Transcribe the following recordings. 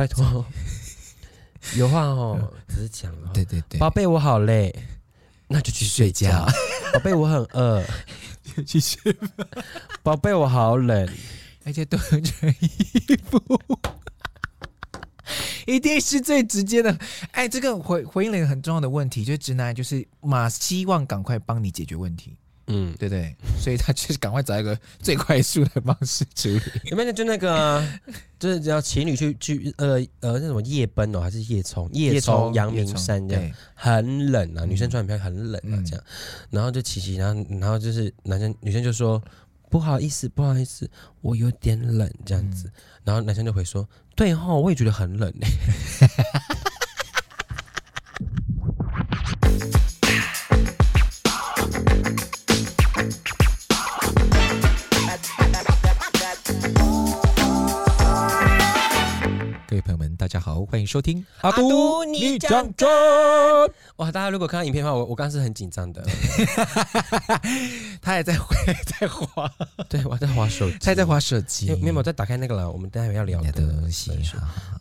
拜托，有话哦，只是讲了。对对对，宝贝，我好累，那就去睡觉。宝贝，我很饿，去睡吧。宝贝，我好冷，而且脱着衣服，一定是最直接的。哎，这个回回应了一个很重要的问题，就是直男就是马希望赶快帮你解决问题。嗯，对对，所以他就是赶快找一个最快速的方式处理。有没有就那个、啊，就是只要情侣去去呃呃那什么夜奔哦，还是夜冲？夜冲阳明山这样，很冷啊，女生穿很漂亮，很冷啊这样，然后就琪琪，然后然后就是男生女生就说不好意思不好意思，我有点冷这样子，然后男生就回说对哈，我也觉得很冷嘞。大 欢迎收听阿都你讲真。哇，大家如果看到影片的话，我我刚刚是很紧张的，他也在在滑，对，我在滑手机，他也在滑手机，没有在打开那个了。我们待会要聊的。东西，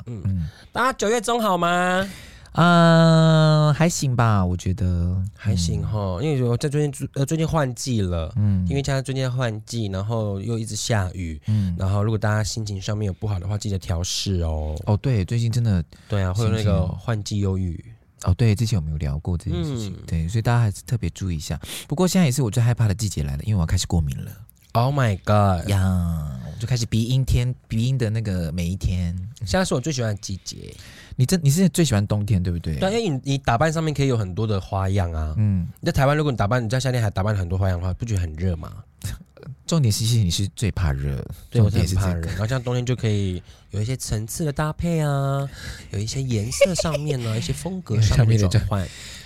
嗯。嗯，大家九月中好吗？嗯，还行吧，我觉得还行哈，因为我在最近呃最近换季了，嗯，因为现在最近换季，然后又一直下雨，嗯，然后如果大家心情上面有不好的话，记得调试哦。哦，对，最近真的对啊，会有那个换季忧郁。哦，对，之前我们有聊过这件事情？对，所以大家还是特别注意一下。不过现在也是我最害怕的季节来了，因为我要开始过敏了。Oh my god 呀，我就开始鼻音天，鼻音的那个每一天，现在是我最喜欢的季节。你这你是最喜欢冬天对不对？对，因为你你打扮上面可以有很多的花样啊。嗯，在台湾如果你打扮你在夏天还打扮很多花样的话，不觉得很热吗？重点是其实你是最怕热，对，我也是怕热。然后像冬天就可以有一些层次的搭配啊，有一些颜色上面呢、啊，一些风格上面的转换。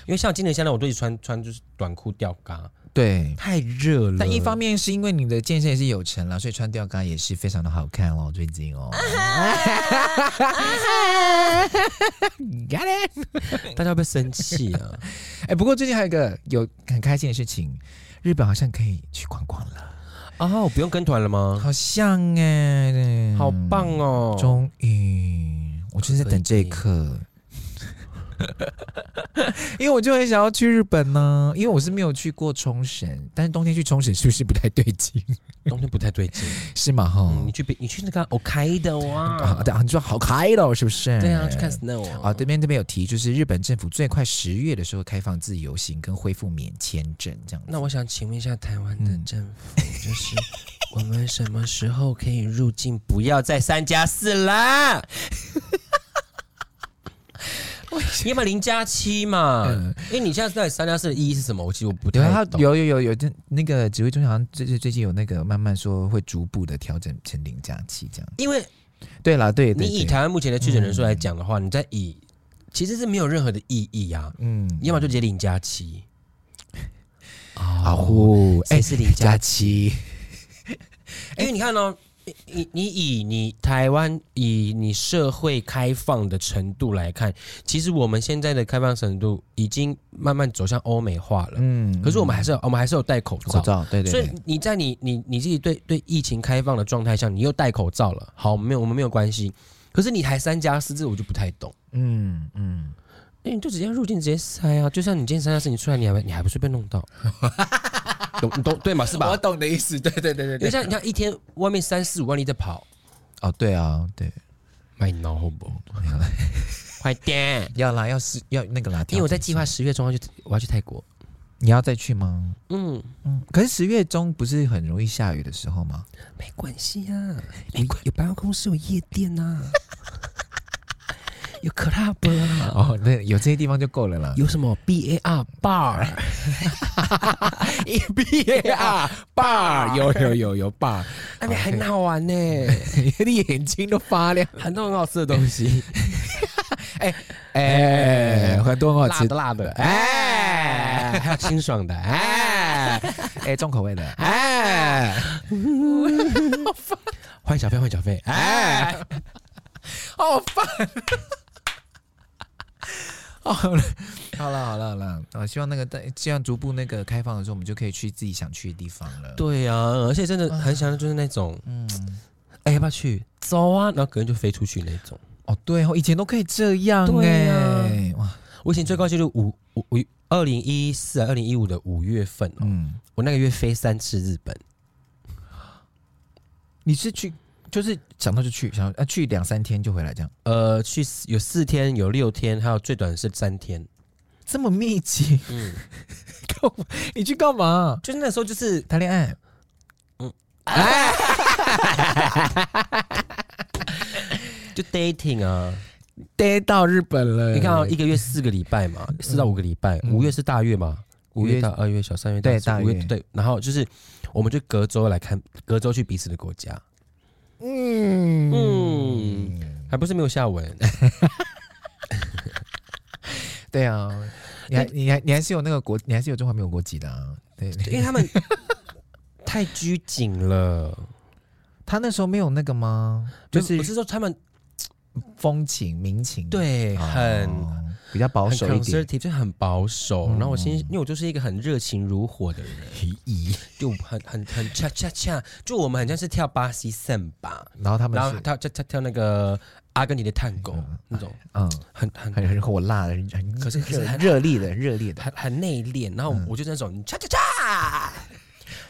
因为像今年夏天我都是穿穿就是短裤吊嘎。对，太热了。但一方面是因为你的健身也是有成了，所以穿吊嘎也是非常的好看哦。最近哦，大家会不会生气啊？哎，不过最近还有一个有很开心的事情，日本好像可以去逛逛了哦，不用跟团了吗？好像哎，好棒哦！终于，我就是在等这一刻。因为我就很想要去日本呢，因为我是没有去过冲绳，但是冬天去冲绳是不是不太对劲？冬天不太对劲，是吗？哈、嗯，你去你去那个 Hokkaido 啊，啊，对啊，你说 Hokkaido 是不是？对啊，去看 snow 啊。啊，这边这边有提，就是日本政府最快十月的时候开放自由行跟恢复免签证这样。那我想请问一下台湾的政府，嗯、就是我们什么时候可以入境？不要再三加四了。你要不要零加七嘛？嗯，因为你现在在三加四的意义是什么？我其实我不太懂。有有有有，那个指挥中心好像最最最近有那个慢慢说会逐步的调整成零加七这样。因为对啦，对，你以台湾目前的确诊人数来讲的话，嗯、你在以其实是没有任何的意义啊。嗯，要么就直接零加七。啊呼，哎，是零 加七。因为你看呢、哦。你你以你台湾以你社会开放的程度来看，其实我们现在的开放程度已经慢慢走向欧美化了。嗯，可是我们还是有我们还是有戴口罩。口罩，对对。所以你在你你你自己对对疫情开放的状态下，你又戴口罩了。好，没有我们没有关系。可是你还三加四，这我就不太懂。嗯嗯，哎，你就直接入境直接塞啊，就像你今天三加四，你出来你还你还不是被弄到？懂懂 对嘛？是吧？我懂的意思。对对对对，因为像你看一天外面三四五万里在跑，哦，对啊，对，卖脑好不？快点，要啦，要是要那个啦，因为我在计划十月中要去，我要去泰国，你要再去吗？嗯嗯，可是十月中不是很容易下雨的时候吗？没关系啊，没关，有办公司有夜店呐。有 club 啊！哦，那有这些地方就够了啦。有什么？B A R bar？B A R bar 有有有有 bar，那边很好玩呢，你眼睛都发亮。很多很好吃的东西，哎哎，很多很好吃，的辣的，哎，还有清爽的，哎。哎，重口味的，哎，换小费换小费，哎，好烦。哦，好了，好了，好了，好了，啊！希望那个在这样逐步那个开放的时候，我们就可以去自己想去的地方了。对呀、啊，而且真的很想就是那种，嗯，哎，要不要去？走啊！然后可能就飞出去那种。哦，对哦，以前都可以这样哎、啊，哇！我以前最高纪录五五五二零一四啊，二零一五的五月份哦，嗯，我那个月飞三次日本。你是去就是想到就去，想要去两三天就回来这样？呃，去有四天，有六天，还有最短是三天，这么密集？嗯，干嘛？你去干嘛？就是那时候就是谈恋爱。嗯，哎，就 dating 啊。待到日本了，你看啊，一个月四个礼拜嘛，四到五个礼拜。五月是大月嘛，五月到二月小，三月对大月对。然后就是，我们就隔周来看，隔周去彼此的国家。嗯嗯，还不是没有下文。对啊，你还你还你还是有那个国，你还是有中华民国国籍的啊。对，因为他们 太拘谨了。他那时候没有那个吗？就是我是说他们。风情民情对，很比较保守一点，就很保守。然后我先，因为我就是一个很热情如火的人，就很很很恰恰恰，就我们很像是跳巴西圣吧，然后他们然后跳跳跳跳那个阿根廷的探戈那种，嗯，很很很火辣的，很可是很热烈的热烈的，很很内敛。然后我就那种恰恰恰。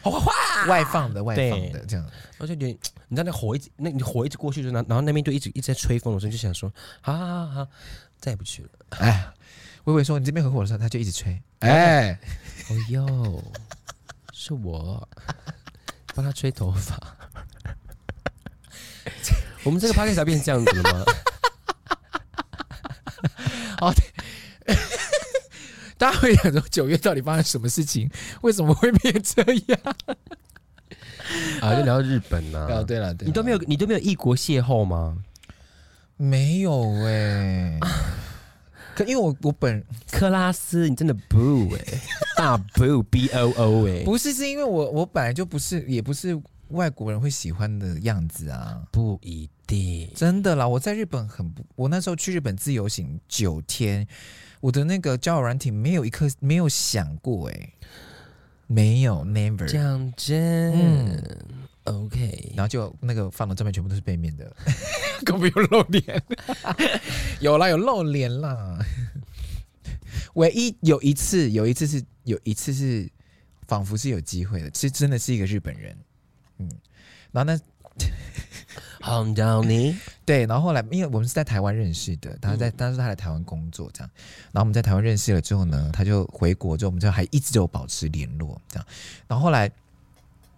哗哗哗，外放的外放的这样，而且你你知道那火一直那你火一直过去就然后那边就一直一直在吹风的时候就想说，好好好好，再也不去了。哎，微微说你这边很火的时候，他就一直吹。哎，哦哟，是我帮他吹头发。我们这个 podcast 变成这样子了吗？好。大家会想说九月到底发生什么事情？为什么会变这样？啊，就聊到日本呐。哦，对了，你都没有，你都没有异国邂逅吗？没有哎。可因为我我本克拉斯，你真的不哎，大不 B O O 哎，不是，是因为我我本来就不是，也不是外国人会喜欢的样子啊。不一定，真的啦。我在日本很不，我那时候去日本自由行九天。我的那个交友软体没有一刻没有想过哎，没有，never。讲真，嗯，OK，然后就那个放的照片全部都是背面的，更不用露脸。有啦，有露脸啦。唯一有一次，有一次是有一次是仿佛是有机会的，其实真的是一个日本人。嗯，然后呢？红豆泥，对，然后后来，因为我们是在台湾认识的，他在，当时他来台湾工作，这样，然后我们在台湾认识了之后呢，他就回国之后，我们就还一直有保持联络，这样，然后后来，嗯、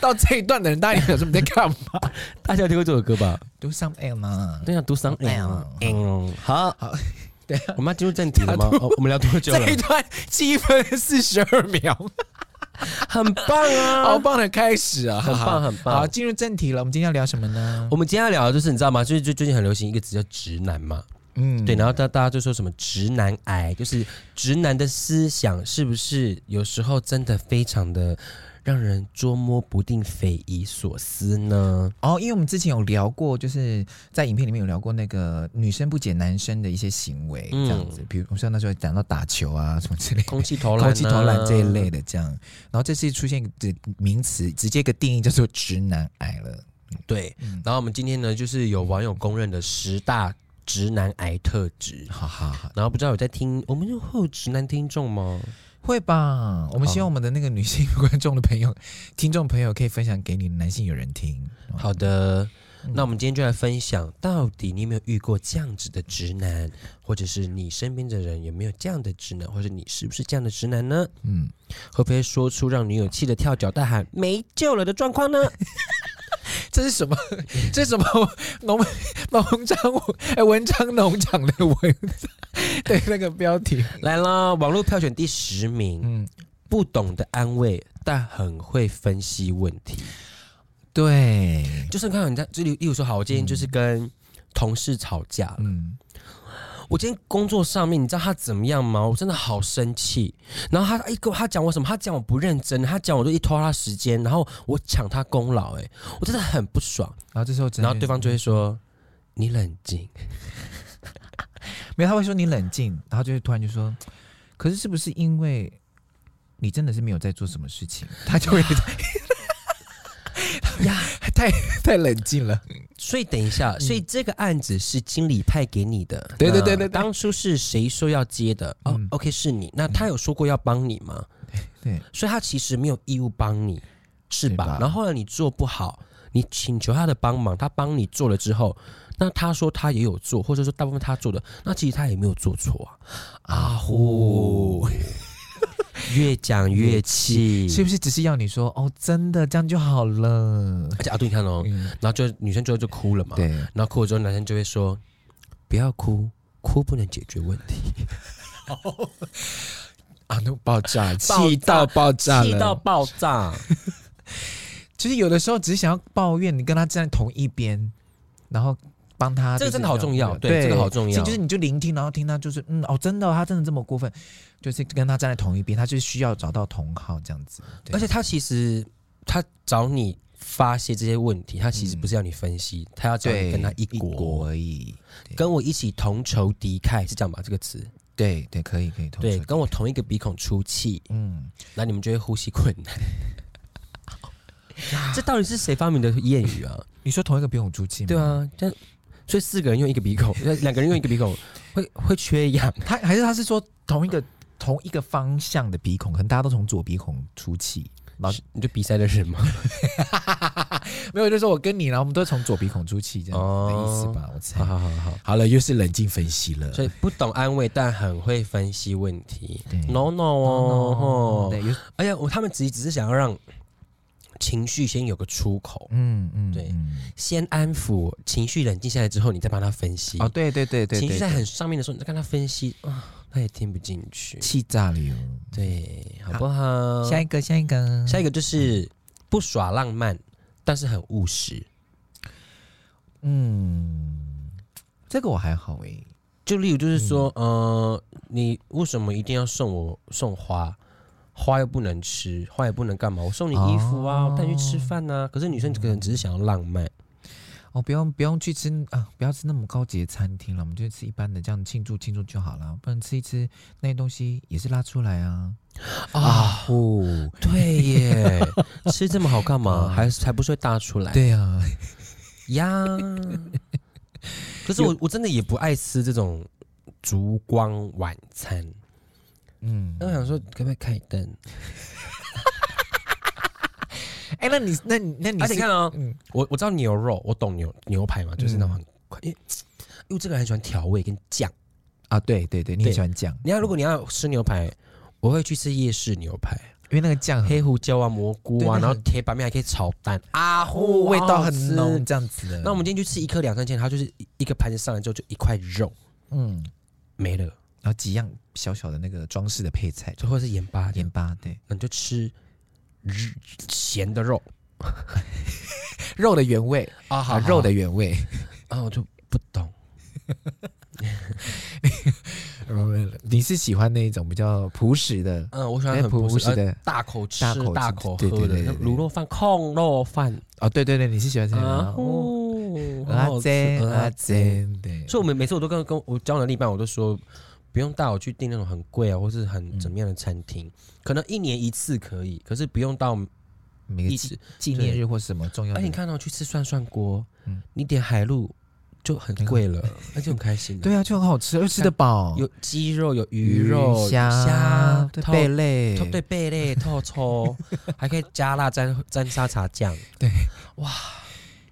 到这一段的人，大家有什么在干嘛？大家有听过这首歌吧？Do something 嘛？对呀，Do something。嗯，好好，对，我们要进入正题了吗？我们聊多久了？这一段七分四十二秒。很棒啊，好棒的开始啊，很棒很棒。好，进入正题了，我们今天要聊什么呢？我们今天要聊的就是你知道吗？就是最最近很流行一个词叫直男嘛，嗯，对，然后大大家就说什么直男癌，就是直男的思想是不是有时候真的非常的。让人捉摸不定、匪夷所思呢？哦，因为我们之前有聊过，就是在影片里面有聊过那个女生不解男生的一些行为，这样子，嗯、比如我像那时候讲到打球啊什么之类的，空气投篮、空气投篮这一类的，这样。然后这次出现的名词，直接一个定义叫做直男癌了。对，嗯、然后我们今天呢，就是有网友公认的十大直男癌特质，哈哈哈。然后不知道有在听，我们会有直男听众吗？会吧，我们希望我们的那个女性观众的朋友、听众朋友可以分享给你男性友人听。好的，嗯、那我们今天就来分享，到底你有没有遇过这样子的直男，或者是你身边的人有没有这样的直男，或者你是不是这样的直男呢？嗯，会不会说出让女友气得跳脚、大喊没救了的状况呢？这是什么？这是什么农 农章哎文章农场的文章 对那个标题来了，网络票选第十名。嗯，不懂得安慰，但很会分析问题。对，就是看人家，就例如说，好，我今天就是跟同事吵架了。嗯，我今天工作上面，你知道他怎么样吗？我真的好生气。然后他一个他讲我什么？他讲我不认真，他讲我就一拖他时间，然后我抢他功劳，哎，我真的很不爽。然后这时候，然后对方就会说：“你冷静。”没有，他会说你冷静，然后就会突然就说：“可是是不是因为你真的是没有在做什么事情？”他就会。呀，太太冷静了。所以等一下，所以这个案子是经理派给你的。对对对对，当初是谁说要接的？哦，OK，是你。那他有说过要帮你吗？对，所以他其实没有义务帮你，是吧？然后后来你做不好，你请求他的帮忙，他帮你做了之后，那他说他也有做，或者说大部分他做的，那其实他也没有做错啊。啊呼。越讲越气，是不是只是要你说哦？真的这样就好了。而且阿杜，你看哦，嗯、然后就女生最后就哭了嘛。对，然后哭了之后，男生就会说：“不要哭，哭不能解决问题。”啊，都爆炸，气到爆炸，气到爆炸。其 实有的时候只是想要抱怨，你跟他站在同一边，然后。帮他，这个真的好重要，对，这个好重要。就是你就聆听，然后听他，就是嗯，哦，真的，他真的这么过分，就是跟他站在同一边，他就需要找到同好这样子。而且他其实他找你发泄这些问题，他其实不是要你分析，他要找你跟他一国而已，跟我一起同仇敌忾，是这样吧？这个词，对对，可以可以，对，跟我同一个鼻孔出气，嗯，那你们就会呼吸困难。这到底是谁发明的谚语啊？你说同一个鼻孔出气吗？对啊，这。所以四个人用一个鼻孔，两个人用一个鼻孔，会会缺氧。他还是他是说同一个同一个方向的鼻孔，可能大家都从左鼻孔出气。老师，你就比赛的人吗？没有，就是说我跟你，然后我们都从左鼻孔出气，这样的意思吧？我猜。好好好，好了，又是冷静分析了。所以不懂安慰，但很会分析问题。No no 哦，对，而且我他们只只是想要让。情绪先有个出口，嗯嗯，对，先安抚情绪，冷静下来之后，你再帮他分析。哦，对对对对，情绪在很上面的时候，你再跟他分析啊，他也听不进去，气炸了哟。对，好不好？下一个，下一个，下一个就是不耍浪漫，但是很务实。嗯，这个我还好诶，就例如就是说，呃，你为什么一定要送我送花？花又不能吃，花也不能干嘛？我送你衣服啊，哦、我带你去吃饭呐、啊。可是女生可能只是想要浪漫，哦，不用不用去吃啊，不要吃那么高级的餐厅了，我们就吃一般的，这样庆祝庆祝就好了。不然吃一吃那些东西也是拉出来啊啊！哦，对耶，吃这么好干嘛？还还不是会大出来？对啊呀。可是我我真的也不爱吃这种烛光晚餐。嗯，那我想说，可不可以开灯？哎、欸，那你，那你，那你，而且你看哦，嗯、我我知道牛肉，我懂牛牛排嘛，就是那种很快，因为因为这个人很喜欢调味跟酱啊，对对对，你很喜欢酱。你要如果你要吃牛排，我会去吃夜市牛排，因为那个酱黑胡椒啊、蘑菇啊，然后铁板面还可以炒蛋啊，呼，味道很浓，这样子的。那我们今天去吃一颗两三千，它就是一个盘子上来之后就一块肉，嗯，没了。然后几样小小的那个装饰的配菜，最后是盐巴，盐巴对，那你就吃咸的肉，肉的原味啊，好，肉的原味啊，我就不懂。你是喜欢那种比较朴实的？嗯，我喜欢很朴实的，大口吃、大口大口喝的卤肉饭、控肉饭。哦，对对对，你是喜欢这样哦，阿珍阿珍，对。所以，我每每次我都跟跟我交往的另一半，我都说。不用带我去订那种很贵啊，或是很怎么样的餐厅，嗯、可能一年一次可以，可是不用到每一次纪念日或什么重要的。而且你看到去吃涮涮锅，嗯，你点海陆就很贵了，而且很开心。对啊，就很好吃，又吃得饱，有鸡肉，有鱼肉，虾虾、贝类，对贝类 透抽，还可以加辣沾沾沙茶酱。对，哇，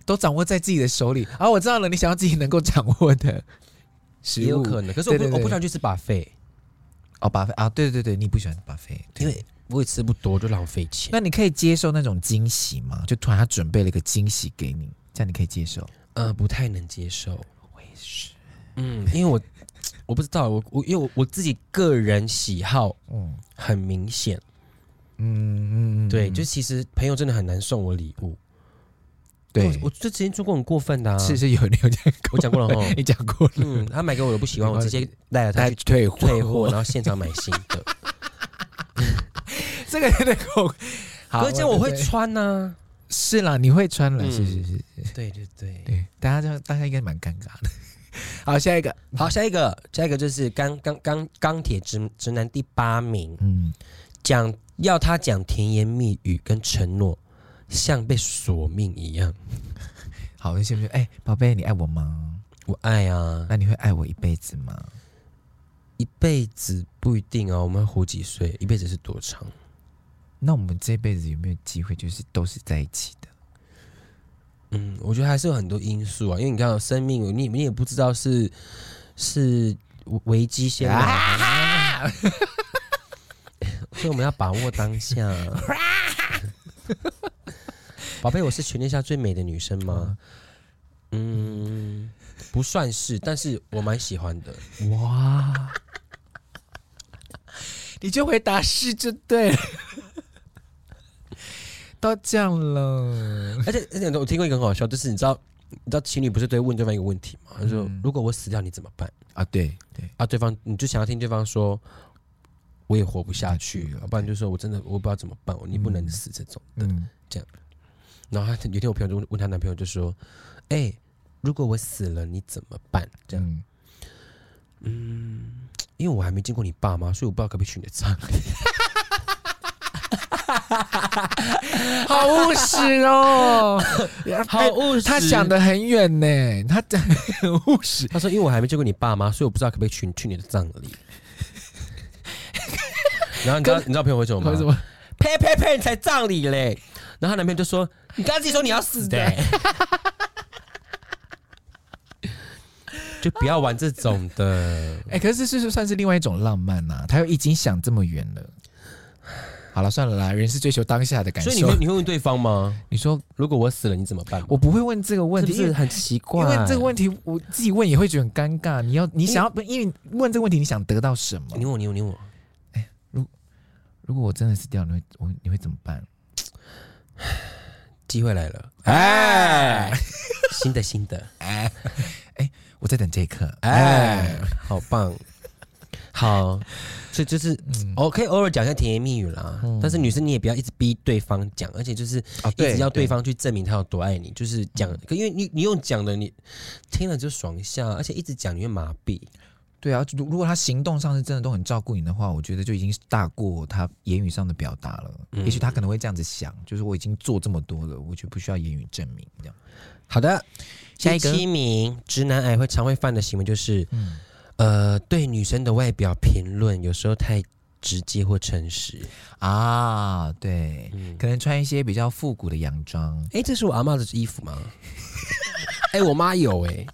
都掌握在自己的手里。啊，我知道了，你想要自己能够掌握的。也有可能，可是我不我不喜欢去吃 buffet 哦 buffet 啊，对对对，你不喜欢 buffet，因为我也吃不多，就浪费钱。那你可以接受那种惊喜吗？就突然他准备了一个惊喜给你，这样你可以接受？呃，不太能接受。我也是，嗯，因为我我不知道，我我因为我我自己个人喜好，嗯，很明显，嗯嗯，对，就其实朋友真的很难送我礼物。对，我我这之前做过很过分的、啊，是是有你有讲过，我讲过了哈，你讲过了。嗯，他买给我的不喜欢，我直接带了他去退货，退货，然后现场买新的。这个有点恐，可是我会穿呢、啊。是啦，你会穿了，嗯、是是是，对对对。对，大家这大家应该蛮尴尬的。好，下一个，好，下一个，下一个就是钢钢钢钢铁直直男第八名，嗯，讲要他讲甜言蜜语跟承诺，像被索命一样。好，行不说？哎，宝贝，你爱我吗？我爱啊。那你会爱我一辈子吗？一辈子不一定哦，我们活几岁？一辈子是多长？那我们这辈子有没有机会，就是都是在一起的？嗯，我觉得还是有很多因素啊，因为你看，生命你你也不知道是是危机先来，啊、所以我们要把握当下。宝贝，我是全天下最美的女生吗？嗯，不算是，但是我蛮喜欢的。哇，你就回答是就对了。都这样了，而且而且我听过一个很好笑，就是你知道，你知道情侣不是都会问对方一个问题吗？他说：“如果我死掉，你怎么办？”啊，对对啊，对方你就想要听对方说，我也活不下去了，不然就说我真的我不知道怎么办，你不能死这种的，这样。然后他有一天我朋友就问她男朋友就说：“哎，如果我死了，你怎么办？”这样，嗯，因为我还没见过你爸妈，所以我不知道可不可以去你的葬礼。好务实哦，好务实，他想得很远呢，他讲很务实。他说：“因为我还没见过你爸妈，所以我不知道可不可以去去你的葬礼。”然后你知道你知道朋友会什么吗？为什么？呸呸呸！你才葬礼嘞！然后她男朋友就说：“你刚刚自己说你要死的，就不要玩这种的。”哎，可是这是算是另外一种浪漫呐？他又已经想这么远了。好了，算了啦，人是追求当下的感受。所以你会你会问对方吗？你说如果我死了，你怎么办？我不会问这个问题，是是很奇怪？因为这个问题我自己问也会觉得很尴尬。你要你想要，因为问这个问题，你想得到什么？你问我，你问我，你问我。哎，如如果我真的死掉，你会我你会怎么办？机会来了，哎，新的新的，哎。哎，我在等这一刻，哎，好棒。好，所以就是，我可以偶尔讲一下甜言蜜语啦。嗯、但是女生你也不要一直逼对方讲，而且就是一直要对方去证明他有多爱你。就是讲，因为你你用讲的，你听了就爽一下，而且一直讲你会麻痹。对啊，如如果他行动上是真的都很照顾你的话，我觉得就已经大过他言语上的表达了。嗯、也许他可能会这样子想，就是我已经做这么多了，我就不需要言语证明。这样。好的，下一个第七名直男癌会常会犯的行为就是，嗯。呃，对女生的外表评论有时候太直接或诚实啊，对，嗯、可能穿一些比较复古的洋装。哎，这是我阿嬷的衣服吗？哎，我妈有哎。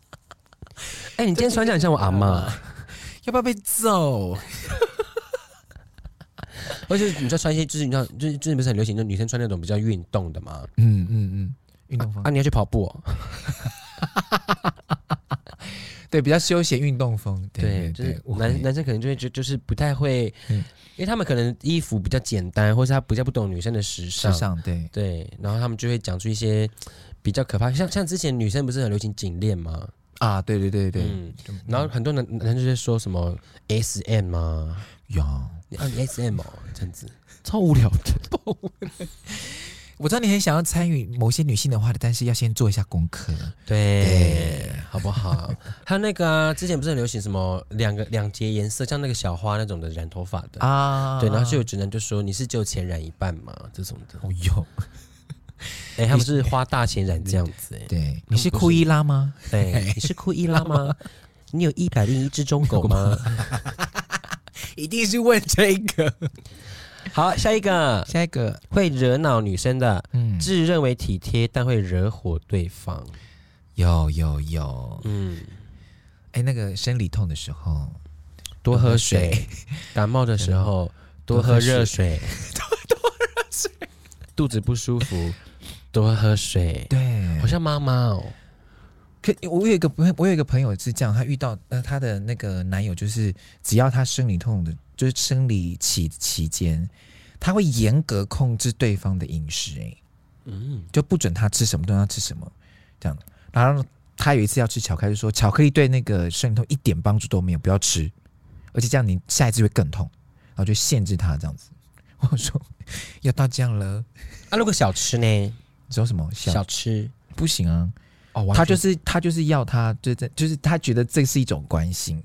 哎，你今天穿这样像我阿嬷，要不要被揍？而且你在穿一些，就是你知道，就是最近不是很流行，就女生穿那种比较运动的嘛？嗯嗯嗯，运动风啊，啊，你要去跑步、哦。对，比较休闲运动风。对，对就是男男生可能就会就就是不太会，嗯、因为他们可能衣服比较简单，或是他比较不懂女生的时尚。时尚，对对，然后他们就会讲出一些比较可怕，像像之前女生不是很流行颈链吗？啊，对对对对，嗯，然后很多男男生就在说什么 S M 啊，有。啊，你 S M 哦，这样子。超无聊的。我知道你很想要参与某些女性的话题，但是要先做一下功课，对，对。好不好？还有那个、啊、之前不是很流行什么两个两节颜色，像那个小花那种的染头发的。啊，对，然后就有直男就说你是就浅染一半嘛，这种的。哦哟，哎，他们是花大钱染这样子、欸，对，你是库伊拉吗？对，你是库伊拉吗？你有一百零一只忠狗吗？一定是问这个。好，下一个，下一个会惹恼女生的，嗯，自认为体贴，但会惹火对方。有有有，嗯，哎，那个生理痛的时候多喝水，喝水感冒的时候 多喝热水，多喝热水，肚子不舒服多喝水。对，好像妈妈哦。可我有一个朋友，我有一个朋友是这样，她遇到呃她的那个男友，就是只要她生理痛的。就是生理期期间，他会严格控制对方的饮食，欸，嗯，就不准他吃什么，都让他吃什么，这样。然后他有一次要吃巧克力，就说巧克力对那个生理痛一点帮助都没有，不要吃，而且这样你下一次会更痛，然后就限制他这样子。我说要到这样了，啊，如果小吃呢？说什么小，小吃不行啊？哦，他就是他就是要他，就在就是他觉得这是一种关心。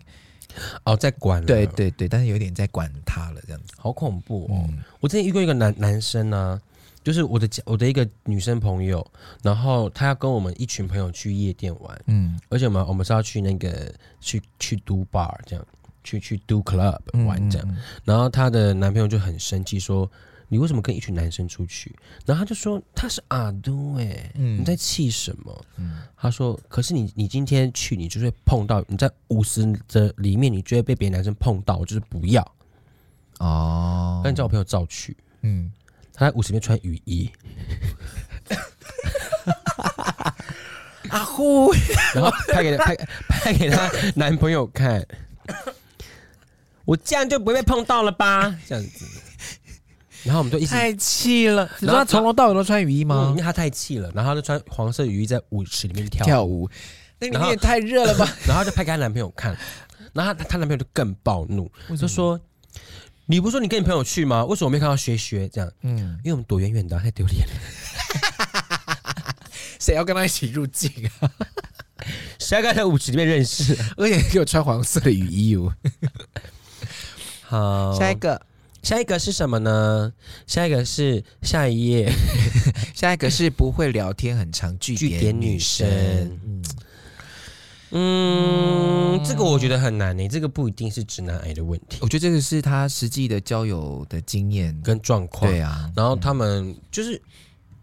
哦，在管了，对对对，但是有点在管他了，这样子，好恐怖哦！嗯、我之前遇过一个男男生呢、啊，就是我的我的一个女生朋友，然后他要跟我们一群朋友去夜店玩，嗯，而且我们我们是要去那个去去 do bar 这样，去去 do club 玩这样，嗯嗯嗯，然后她的男朋友就很生气说。你为什么跟一群男生出去？然后他就说他是阿都哎，嗯、你在气什么？嗯、他说，可是你你今天去，你就会碰到你在五十的里面，你就会被别的男生碰到，就是不要哦。那你叫我朋友照去，嗯，他在五十里面穿雨衣，阿呼，然后拍给拍拍给他男朋友看，我这样就不会被碰到了吧？这样子。然后我们就一起太气了。你说他从头到尾都穿雨衣吗？嗯、因为他太气了，然后他就穿黄色雨衣在舞池里面跳跳舞。那里面也太热了吧？然后就拍给她男朋友看，然后他他男朋友就更暴怒，就说：“你不是说你跟你朋友去吗？为什么我没看到学学这样？嗯，因为我们躲远远的，太丢脸了。谁要跟他一起入境啊？谁要跟他在舞池里面认识？而且给我穿黄色的雨衣哦。好，下一个。”下一个是什么呢？下一个是下一页，下一个是不会聊天，很常句点女生。嗯，嗯，这个我觉得很难呢。这个不一定是直男癌的问题，我觉得这个是他实际的交友的经验跟状况。对啊，然后他们就是。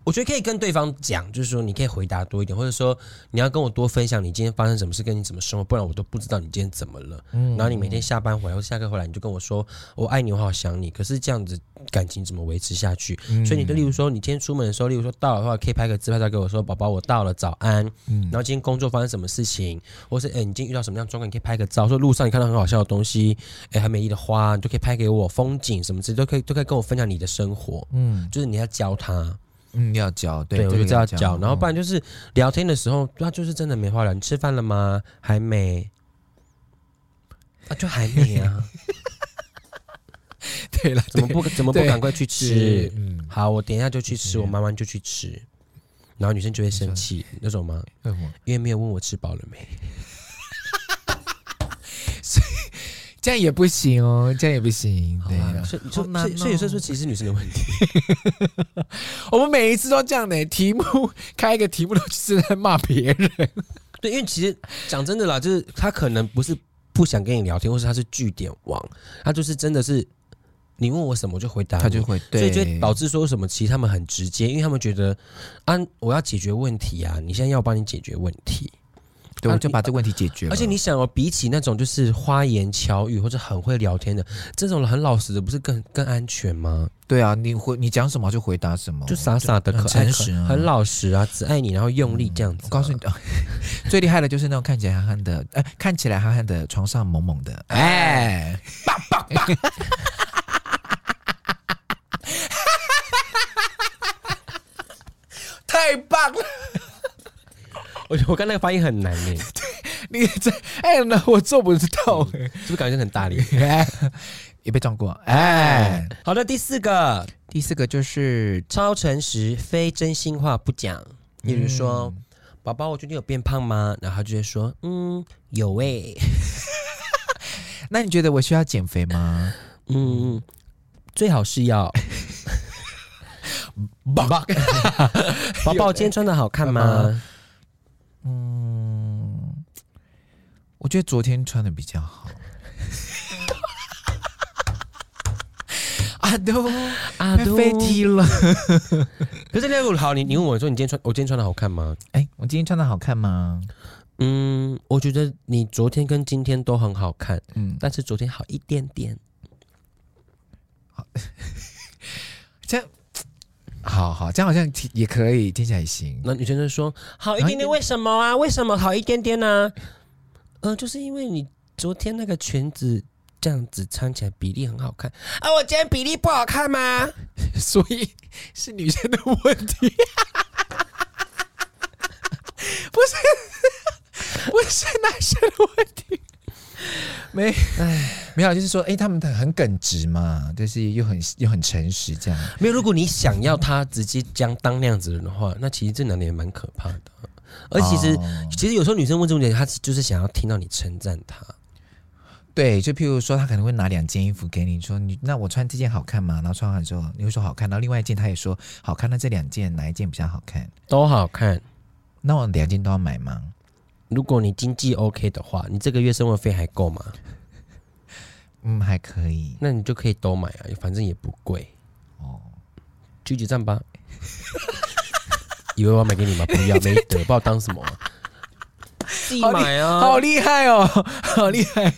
我觉得可以跟对方讲，就是说你可以回答多一点，或者说你要跟我多分享你今天发生什么事，跟你怎么生活，不然我都不知道你今天怎么了。嗯，然后你每天下班回来或下课回来，你就跟我说我爱你，我好想你。可是这样子感情怎么维持下去？嗯，所以你就例如说，你今天出门的时候，例如说到的话，可以拍个自拍照给我说，宝宝我到了，早安。嗯，然后今天工作发生什么事情，或是哎你今天遇到什么样状况，你可以拍个照。说路上你看到很好笑的东西，哎很美丽的花，你就可以拍给我。风景什么之类都可以，都可以跟我分享你的生活。嗯，就是你要教他。嗯，要教，对，对我就这样教，然后不然就是聊天的时候，他就是真的没话聊。你吃饭了吗？还没，啊，就还没啊。对了，怎么不怎么不赶快去吃？嗯，好，我等一下就去吃，我慢慢就去吃。然后女生就会生气，那种吗？为什么？因为没有问我吃饱了没。所以。这样也不行哦，这样也不行。对啊，所以所以所以说说，其实是女生的问题。我们每一次都这样的，题目开一个题目都是在骂别人。对，因为其实讲真的啦，就是他可能不是不想跟你聊天，或是他是据点王，他就是真的是你问我什么我就回答，他就会。对，所以就导致说什么，其实他们很直接，因为他们觉得啊，我要解决问题啊，你现在要帮你解决问题。对，我就把这个问题解决了。而且你想哦，比起那种就是花言巧语或者很会聊天的这种人，很老实的，不是更更安全吗？对啊，你回你讲什么就回答什么，就傻傻的可诚实啊，很老实啊，只爱你，然后用力这样子。我告诉你，最厉害的就是那种看起来憨憨的，哎，看起来憨憨的，床上猛猛的，哎，棒棒棒！太棒了！我我刚那个发音很难耶，你这哎，那我做不到哎，是不是感觉很大力？也被撞过哎。好的，第四个，第四个就是超诚实，非真心话不讲。例如说，宝宝，我最近有变胖吗？然后他就会说，嗯，有哎。那你觉得我需要减肥吗？嗯，最好是要。宝宝，宝宝，今天穿的好看吗？嗯，我觉得昨天穿的比较好。阿都阿都飞踢了。可是那个好，你你问我说你今天穿我今天穿的好看吗？哎，我今天穿的好看吗？嗯，我觉得你昨天跟今天都很好看，嗯，但是昨天好一点点。好，这样。好好，这样好像听也可以，听起来也行。那女生就说：“好一点点，为什么啊？为什么好一点点呢？”嗯、呃，就是因为你昨天那个裙子这样子穿起来比例很好看啊！我今天比例不好看吗？所以是女生的问题，不是 不是男生的问题。没，哎，没有，就是说，哎、欸，他们很耿直嘛，就是又很又很诚实，这样。没有，如果你想要他直接将当那样子的人的话，那其实这男的也蛮可怕的。而其实，哦、其实有时候女生问这种问题，她就是想要听到你称赞她。对，就譬如说，她可能会拿两件衣服给你，说你那我穿这件好看吗？然后穿完之后，你会说好看。然后另外一件她也说好看。那这两件哪一件比较好看？都好看。那我两件都要买吗？如果你经济 OK 的话，你这个月生活费还够吗？嗯，还可以。那你就可以都买啊，反正也不贵。哦，举举赞吧。以为我要买给你吗？不要，没得，不知道当什么。自己买啊！好厉害哦，好厉害！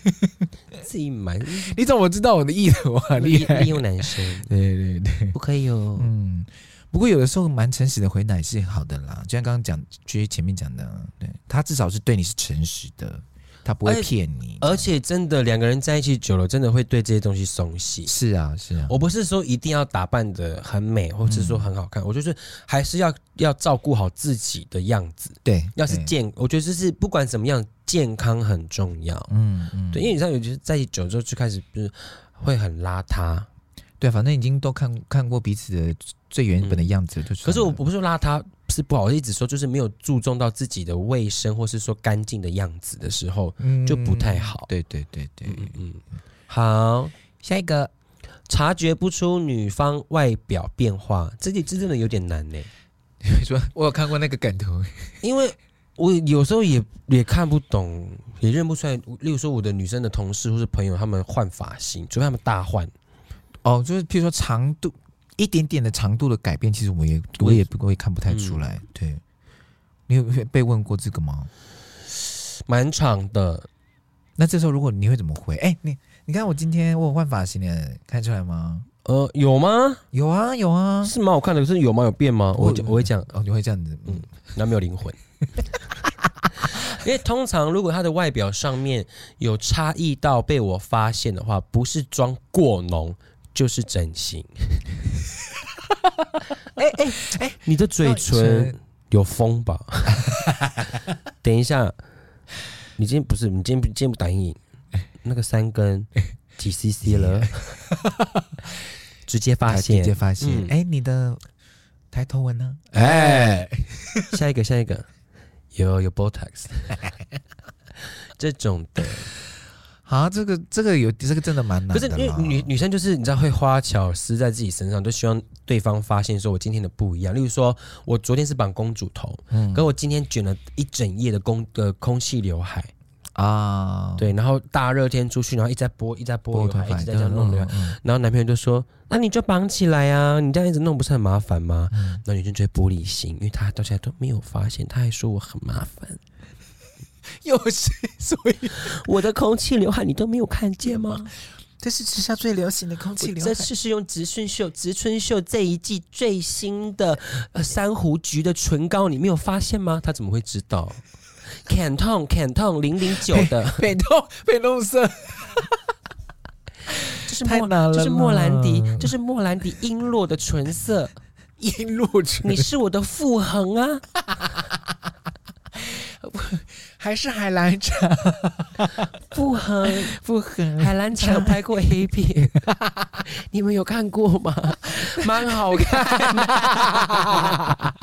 自己买，你怎么知道我的意图？我很厉害，利用男生，对对对，不可以哦。嗯，不过有的时候蛮诚实的回答是好的啦，就像刚刚讲，就是前面讲的，对，他至少是对你是诚实的。他不会骗你，而且真的两个人在一起久了，真的会对这些东西松懈。是啊，是啊。我不是说一定要打扮的很美，或者是说很好看，嗯、我就是还是要要照顾好自己的样子。对，要是健，我觉得就是不管怎么样，健康很重要。嗯嗯，对，因为你知道，有些在一起久之后就开始就是会很邋遢。对，反正已经都看看过彼此的最原本的样子，就是。可是我我不是说邋遢。是不好意思说，就是没有注重到自己的卫生，或是说干净的样子的时候，嗯、就不太好。对对对对，嗯嗯。好，下一个，察觉不出女方外表变化，这里真的有点难呢。你说我有看过那个梗图，因为我有时候也也看不懂，也认不出来。例如说，我的女生的同事或是朋友，他们换发型，除非他们大换。哦，就是譬如说长度。一点点的长度的改变，其实我也我也不会看不太出来。嗯、对，你有被问过这个吗？蛮长的。那这时候如果你会怎么回？哎、欸，你你看我今天我有换发型了，看出来吗？呃，有吗？有啊，有啊，是蛮好看的。可是有吗？有变吗？我我，我会讲哦，你会这样子，嗯，那没有灵魂。因为通常如果他的外表上面有差异到被我发现的话，不是妆过浓。就是整形，哎哎哎，你的嘴唇有风吧？等一下，你今天不是你今天今天不打阴影，那个三根几 CC 了？直接发现，直接发现。哎、嗯，你的抬头纹呢？哎，下一个，下一个，有有 Botox，这种的。啊，这个这个有这个真的蛮难的。可是因为女女生就是你知道会花巧思在自己身上，都希望对方发现说我今天的不一样。例如说我昨天是绑公主头，嗯，可我今天卷了一整夜的公的空气刘海啊，对，然后大热天出去，然后一直在拨，一直在拨刘海，一直在这样弄的，然后男朋友就说：“那你就绑起来啊，你这样一直弄不是很麻烦吗？”嗯，那女生就会玻璃心，因为她到现在都没有发现，她还说我很麻烦。又是，所以我的空气刘海你都没有看见吗？这是时下最流行的空气刘海。这次是用植村秀植村秀这一季最新的呃珊瑚橘的唇膏，你没有发现吗？他怎么会知道 Cantone 零零九的北痛美弄色，这是莫这是莫兰迪，这是莫兰迪璎珞的唇色，璎珞唇，你是我的傅恒啊。还是海蓝茶，不恒不恒，海蓝茶拍过黑片，你们有看过吗？蛮好看的，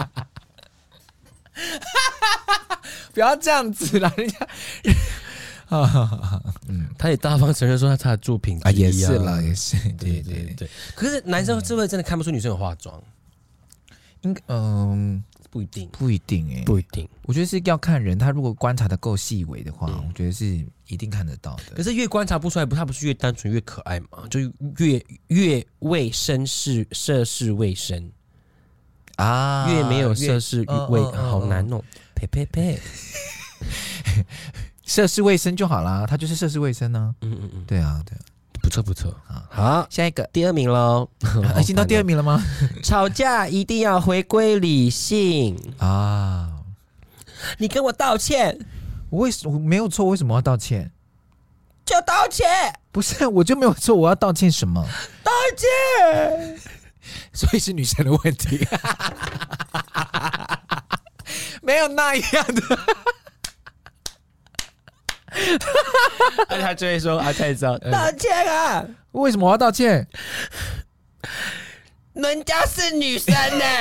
不要这样子啦，人家。啊，嗯，他也大方承认说他他的作品啊，也是啦，也是，对对对。可是男生是不是真的看不出女生有化妆？嗯。不一定，不一定哎、欸，不一定。我觉得是要看人，他如果观察的够细微的话，嗯、我觉得是一定看得到的。可是越观察不出来，不，他不是越单纯越可爱吗？就越越为绅士涉世未深啊，越没有涉世未，好难哦。呸呸呸，涉世未深就好啦，他就是涉世未深呢。嗯嗯嗯，对啊，对啊。不错不错啊，好，下一个第二名喽，已经到第二名了吗？吵架一定要回归理性啊！你跟我道歉，我为什么没有错？为什么要道歉？就道歉。不是，我就没有错，我要道歉什么？道歉。所以是女生的问题，没有那样的。而 且他就会说：“啊，太糟，道歉啊！为什么我要道歉？人家是女生呢。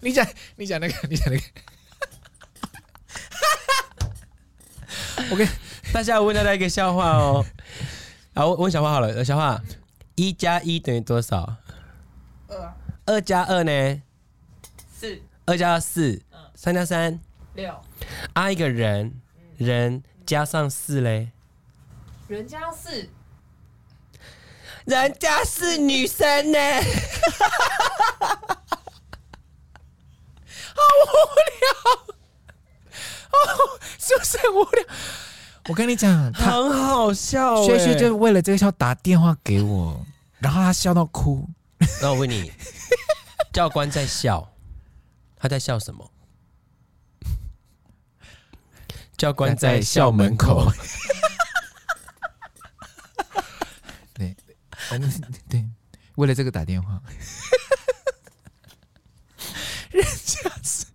你讲，你讲那个，你讲那个。OK，大家问大家一个笑话哦。好，我问小花好了，小花，一加一等于多少？二。二加二呢？四。二加二四。三加三。六。啊，一个人，人加上四嘞？人加上四。人家是女生呢。好无聊，哦，是不是很无聊？我跟你讲，很好笑。轩轩就为了这个笑打电话给我，然后他笑到哭。那我问你，教官在笑，他在笑什么？教官在校门口。对，对，为了这个打电话。人家是，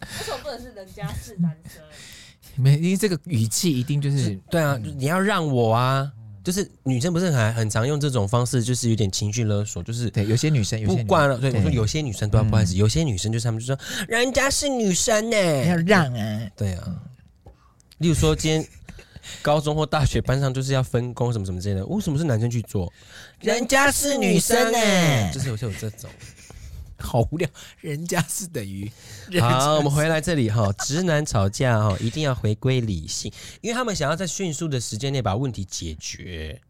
为什么不能是人家是男生？没，因为这个语气一定就是对啊，你要让我啊，就是女生不是很很常用这种方式，就是有点情绪勒索，就是对有些女生，不惯了，对我说有些女生都要不好意思，有些女生就是他们就说人家是女生呢，要让啊，对啊，例如说今天高中或大学班上就是要分工什么什么之类的，为什么是男生去做？人家是女生呢，就是有些有这种。好无聊，人家是等于好。我们回来这里哈，直男吵架哈，一定要回归理性，因为他们想要在迅速的时间内把问题解决。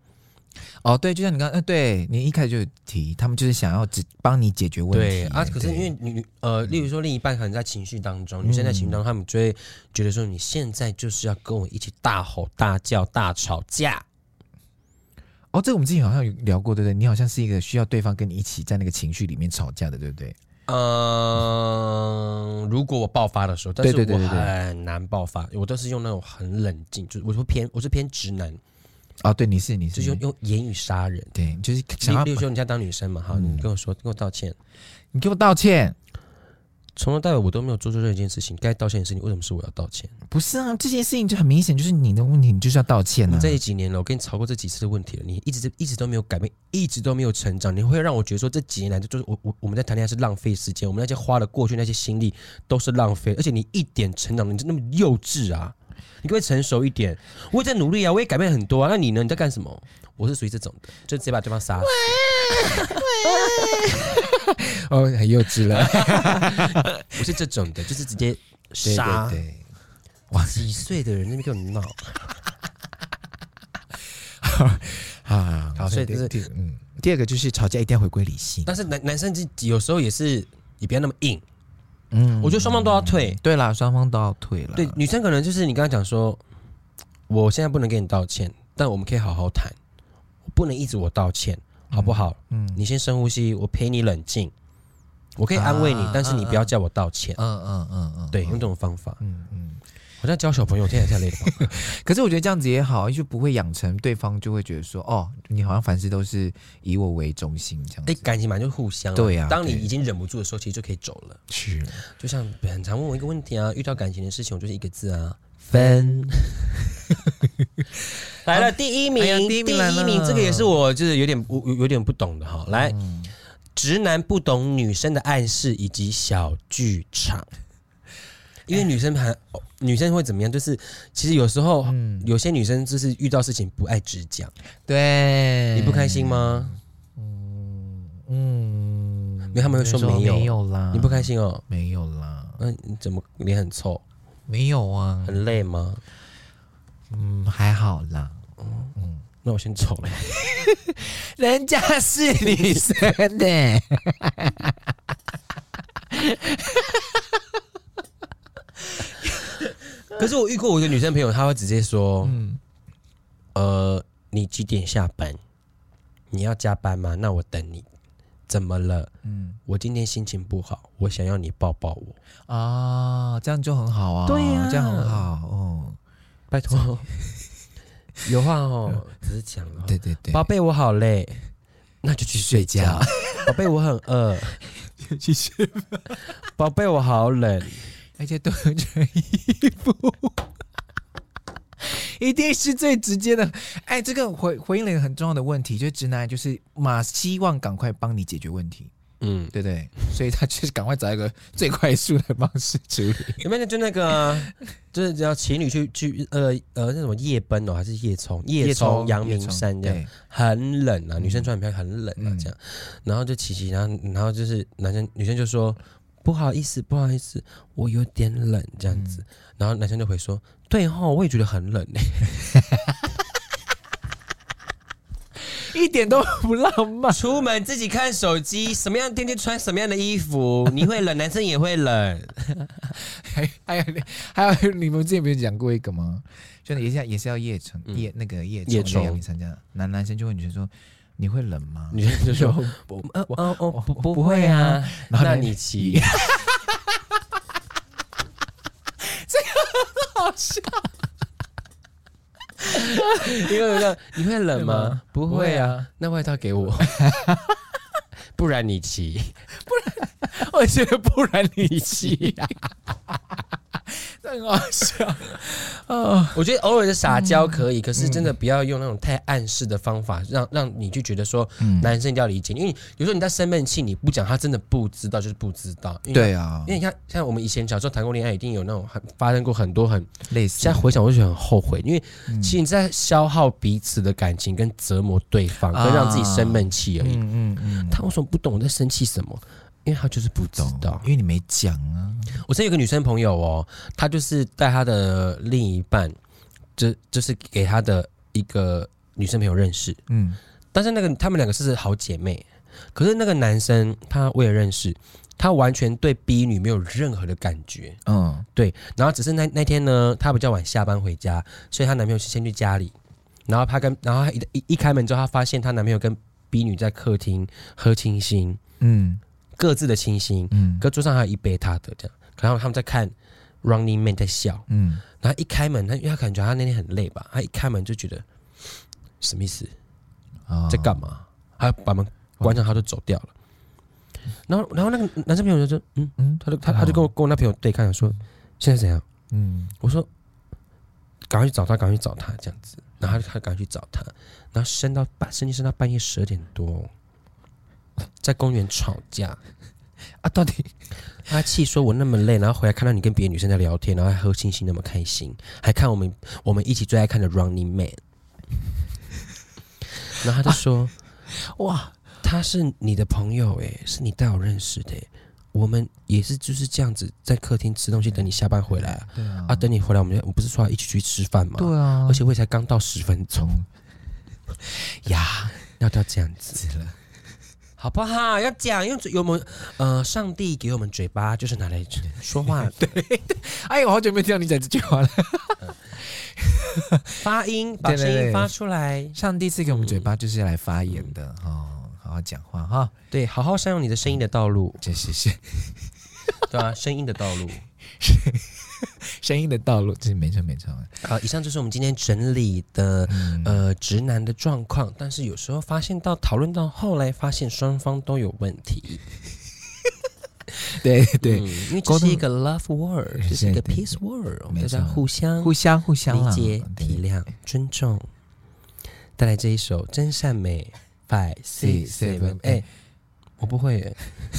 哦，对，就像你刚刚，呃，对你一开始就提，他们就是想要只帮你解决问题。对啊，可是因为你呃，例如说另一半可能在情绪当中，女生在情绪当中，他们就会觉得说，你现在就是要跟我一起大吼大叫、大吵架。哦，这个我们之前好像有聊过，对不对？你好像是一个需要对方跟你一起在那个情绪里面吵架的，对不对？嗯、呃，如果我爆发的时候，但是我很难爆发，我都是用那种很冷静，就是我说偏，我是偏直男。哦，对，你是你是，就是用用言语杀人，对，就是想要，比如说你在当女生嘛，好，嗯、你跟我说，跟我道歉，你给我道歉。从头到尾我都没有做出这件事情，该道歉的事情为什么是我要道歉？不是啊，这件事情就很明显就是你的问题，你就是要道歉啊。这几年了，我跟你吵过这几次的问题了，你一直一直都没有改变，一直都没有成长，你会让我觉得说这几年来就是我我我们在谈恋爱是浪费时间，我们那些花了过去那些心力都是浪费，而且你一点成长，你就那么幼稚啊！你可不可以成熟一点？我也在努力啊，我也改变很多啊。那你呢？你在干什么？我是属于这种的，就直接把对方杀了。哦，很幼稚了。不是这种的，就是直接杀。对，对，对，哇，几岁的人那边跟我闹。啊，好，所以这是嗯，第二个就是吵架一定要回归理性。但是男男生有时候也是，你不要那么硬。嗯，我觉得双方都要退。对啦，双方都要退了。对，女生可能就是你刚刚讲说，我现在不能跟你道歉，但我们可以好好谈。我不能一直我道歉，好不好？嗯，你先深呼吸，我陪你冷静。我可以安慰你，但是你不要叫我道歉。嗯嗯嗯嗯，对，用这种方法。嗯嗯，好像教小朋友，听起来太累了。可是我觉得这样子也好，就不会养成对方就会觉得说，哦，你好像凡事都是以我为中心这样子。哎，感情嘛就互相。对呀。当你已经忍不住的时候，其实就可以走了。是。就像很常问我一个问题啊，遇到感情的事情，我就是一个字啊，分。来了，第一名，第一名，第一名，这个也是我就是有点有有点不懂的哈。来。直男不懂女生的暗示以及小剧场，因为女生还女生会怎么样？就是其实有时候，嗯，有些女生就是遇到事情不爱直讲，对，你不开心吗？嗯嗯，因为他们会说没有，没有啦，你不开心哦？没有啦，那你怎么脸很臭？没有啊，很累吗？嗯，还好啦，嗯嗯。那我先走了，人家是女生的。可是我遇过我一个女生朋友，她会直接说：“嗯，呃，你几点下班？你要加班吗？那我等你。怎么了？嗯，我今天心情不好，我想要你抱抱我。啊，这样就很好啊，对呀，这样很好哦。拜托，有话哦，只是讲哦。对对对，宝贝，我好累，那就去睡觉。宝贝，我很饿，去睡吧。宝贝，我好冷，而且都穿衣服。一定是最直接的。哎，这个回回应了一个很重要的问题，就是直男就是马，希望赶快帮你解决问题。嗯，对对，所以他就是赶快找一个最快速的方式处理。有没有就那个、啊，就是只要情侣去去呃呃那种夜奔哦，还是夜冲夜冲阳明山这样，很冷啊，女生穿很漂亮，很冷啊这样，然后就琪琪，然后然后就是男生女生就说不好意思不好意思，我有点冷这样子，然后男生就会说对哦，我也觉得很冷 一点都不浪漫。出门自己看手机，什么样天天气穿什么样的衣服，你会冷，男生也会冷。还还有还有，你们之前不是讲过一个吗？就也是也是要夜冲夜那个夜夜冲参加，男男生就问女生说：“你会冷吗？”女生就说：“不，呃，哦哦，不不会啊。”然后那你骑，这个很好笑。一个一个，你会冷吗？不会啊，那外套给我，不然你骑，不然 我觉得不然你骑呀。很好笑啊！我觉得偶尔的撒娇可以，可是真的不要用那种太暗示的方法，让让你就觉得说男生一定要理解。因为有时候你在生闷气，你不讲，他真的不知道，就是不知道。对啊，因为你看，像我们以前小时候谈过恋爱，一定有那种很发生过很多很类似。现在回想，我就觉得很后悔，因为其实你在消耗彼此的感情，跟折磨对方，跟让自己生闷气而已。嗯嗯嗯。他为什么不懂我在生气什么？因为他就是不知道，因为你没讲啊。我曾有个女生朋友哦，她就是带她的另一半，就就是给她的一个女生朋友认识，嗯，但是那个他们两个是好姐妹，可是那个男生他我也认识，他完全对 B 女没有任何的感觉，嗯，对，然后只是那那天呢，她比较晚下班回家，所以她男朋友先去家里，然后她跟然后一一开门之后，她发现她男朋友跟 B 女在客厅喝清新，嗯。各自的清新，嗯，搁桌上还有一杯他的这样，然后他们在看《Running Man》在笑，嗯，然后一开门，他因为他感觉他那天很累吧，他一开门就觉得什么意思？哦、在干嘛？他把门关上，他就走掉了。然后，然后那个男生朋友就说：“嗯嗯，他就他他就跟我跟我那朋友对看，说现在怎样？”嗯，我说：“赶快去找他，赶快去找他，这样子。”然后他就赶快去找他，然后升到半，甚至升到半夜十二点多。在公园吵架 啊！到底他气说我那么累，然后回来看到你跟别的女生在聊天，然后还喝星星那么开心，还看我们我们一起最爱看的《Running Man》，然后他就说：“啊、哇，他是你的朋友诶，是你带我认识的，我们也是就是这样子在客厅吃东西，等你下班回来啊。对啊，啊，等你回来，我们我不是说要一起去吃饭吗？对啊，而且我才刚到十分钟 呀，要到这样子了。”好不好？要讲用嘴，有没有？呃，上帝给我们嘴巴，就是拿来说话。对，哎，我好久没听到你讲这句话了。发音，把声音发出来。上帝赐给我们嘴巴，就是要来发言的。哦，好好讲话哈。对，好好善用你的声音的道路。谢谢谢。对啊，声音的道路。声音的道路，这是没错没错。好，以上就是我们今天整理的、嗯、呃直男的状况，但是有时候发现到讨论到后来，发现双方都有问题。对对，因为这是一个 love world，这是一个 peace world，我们大家互相互相互相理解、体谅、尊重。带来这一首《真善美》，five six seven eight。我不会耶。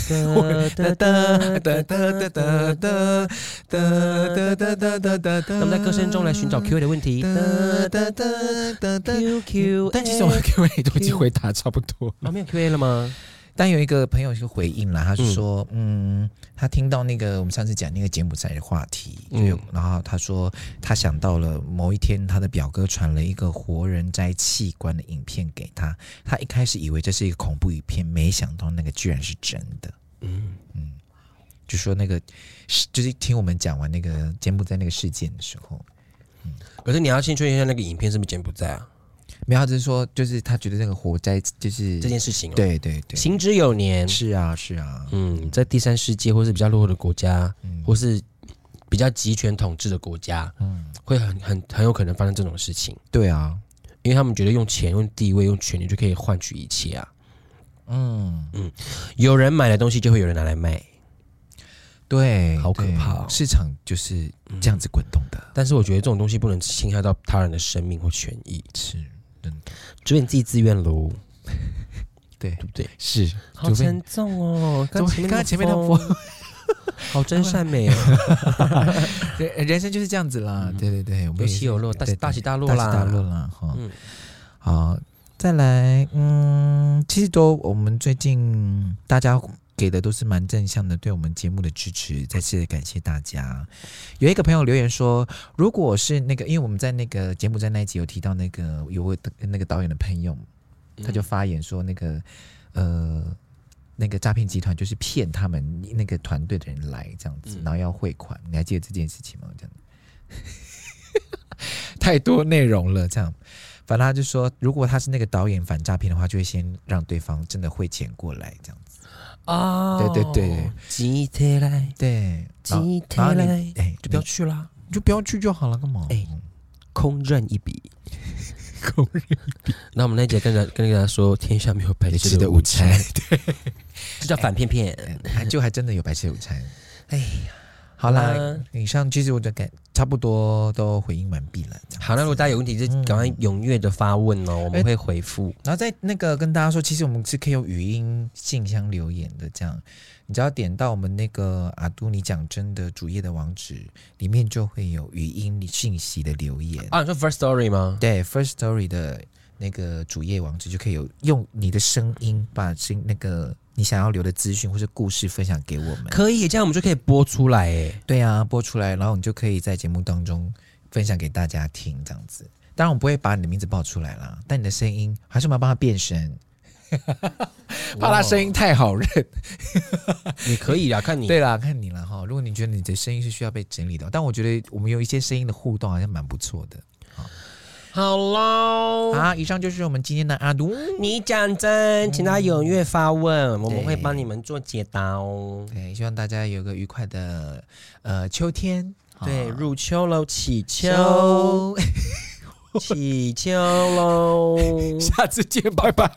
哒 哒哒哒哒哒哒哒哒哒哒哒哒。那么在歌声中来寻找 Q A 的问题。哒哒哒哒哒 Q Q。但其实我的 Q A 都已经回答差不多。啊，没有 Q A 了吗？但有一个朋友就回应了，他是说，嗯，他听到那个我们上次讲那个柬埔寨的话题，嗯，然后他说他想到了某一天，他的表哥传了一个活人摘器官的影片给他，他一开始以为这是一个恐怖影片，没想到那个居然是真的，嗯。嗯，就说那个是就是听我们讲完那个柬埔寨那个事件的时候，嗯，可是你要先确认一下那个影片是不是柬埔寨啊？没有，只是说，就是他觉得那个火灾就是这件事情，对对对，行之有年，是啊是啊，嗯，在第三世界或是比较落后的国家，或是比较集权统治的国家，嗯，会很很很有可能发生这种事情。对啊，因为他们觉得用钱、用地位、用权力就可以换取一切啊。嗯。嗯，有人买的东西就会有人拿来卖，对，好可怕。市场就是这样子滚动的。嗯，但是我觉得这种东西不能侵害到他人的生命或权益，是，嗯，除非你自己自愿喽。对，对不对？是，好沉重哦。刚刚前，前面的风，好真善美哦。人生就是这样子啦。嗯、对对对，有起有落，大大起大落啦，大起大落啦。哈，嗯，好，再来，嗯，其实都我们最近大家给的都是蛮正向的，对我们节目的支持，再次感谢大家。有一个朋友留言说，如果是那个，因为我们在那个节目在那一集有提到那个有位那个导演的朋友。他就发言说，那个呃，那个诈骗集团就是骗他们那个团队的人来这样子，然后要汇款。你还记得这件事情吗？这样太多内容了，这样。反正他就说，如果他是那个导演反诈骗的话，就会先让对方真的汇钱过来，这样子。哦，对对对，集体来，对，集体来，哎，就不要去啦，你就不要去就好了，干嘛？哎，空认 一笔。那我们那节跟他跟他说，天下没有白吃的午餐，对，这叫反骗骗，就还真的有白吃的午餐。哎呀，好啦，以上就是我的感差不多都回应完毕了。好，那如果大家有问题，就赶快踊跃的发问哦，我们会回复。然后在那个跟大家说，其实我们是可以用语音信箱留言的，这样。你只要点到我们那个阿都你讲真的主页的网址，里面就会有语音信息的留言啊。你说 First Story 吗？对，First Story 的那个主页网址就可以有用你的声音把声那个你想要留的资讯或是故事分享给我们。可以，这样我们就可以播出来。哎，对啊，播出来，然后你就可以在节目当中分享给大家听，这样子。当然，我不会把你的名字报出来啦，但你的声音还是我们要帮他变声。怕他声音太好认，你可以啊，看你。对啦，看你了哈。如果你觉得你的声音是需要被整理的，但我觉得我们有一些声音的互动好像蛮不错的。好喽，好，以上就是我们今天的阿都，你讲真，请大家踊跃发问，嗯、我们会帮你们做解答哦。对，希望大家有个愉快的呃秋天。对，入秋喽，起秋，起秋喽，下次见，拜拜。